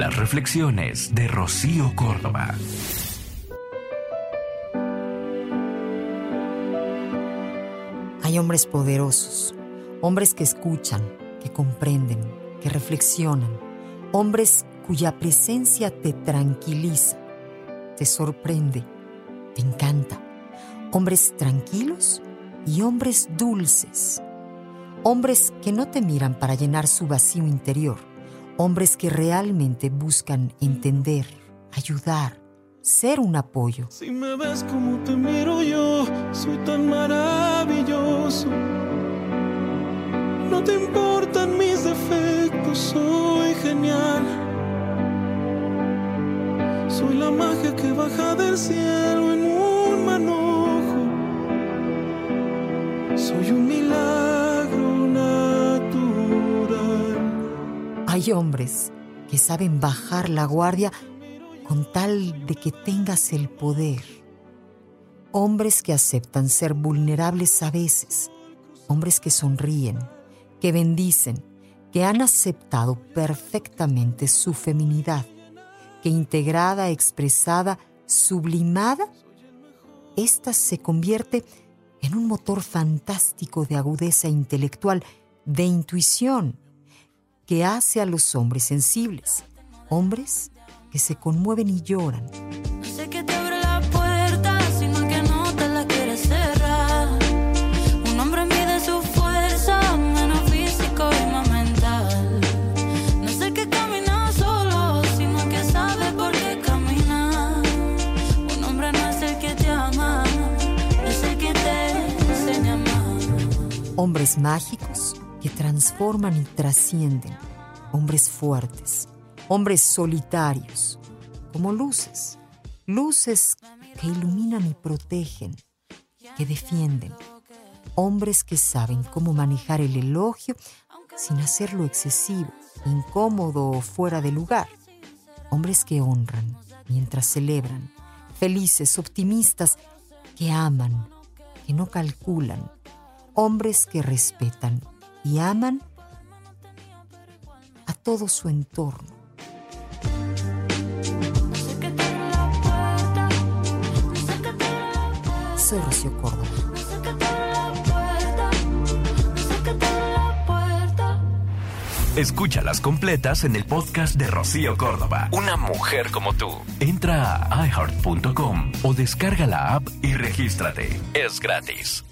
Las reflexiones de Rocío Córdoba. Hay hombres poderosos, hombres que escuchan, que comprenden, que reflexionan, hombres cuya presencia te tranquiliza, te sorprende, te encanta. Hombres tranquilos y hombres dulces. Hombres que no te miran para llenar su vacío interior. Hombres que realmente buscan entender, ayudar, ser un apoyo. Si me ves como te miro yo, soy tan maravilloso. No te importan mis defectos, soy genial. Soy la magia que baja del cielo Hay hombres que saben bajar la guardia con tal de que tengas el poder. Hombres que aceptan ser vulnerables a veces. Hombres que sonríen, que bendicen, que han aceptado perfectamente su feminidad, que integrada, expresada, sublimada, ésta se convierte en un motor fantástico de agudeza intelectual, de intuición, que hace a los hombres sensibles, hombres que se conmueven y lloran. No sé qué te abre la puerta, sino que no te la quieres cerrar. Un hombre mide su fuerza, menos físico y más mental. No sé qué camina solo, sino que sabe por qué camina. Un hombre no es el que te ama, es el que te enseña amar. Hombres mágicos que transforman y trascienden. Hombres fuertes. Hombres solitarios. Como luces. Luces que iluminan y protegen. Que defienden. Hombres que saben cómo manejar el elogio sin hacerlo excesivo, incómodo o fuera de lugar. Hombres que honran mientras celebran. Felices, optimistas, que aman, que no calculan. Hombres que respetan y aman a todo su entorno. Soy Rocío Córdoba. Escúchalas completas en el podcast de Rocío Córdoba. Una mujer como tú. Entra a iHeart.com o descarga la app y regístrate. Es gratis.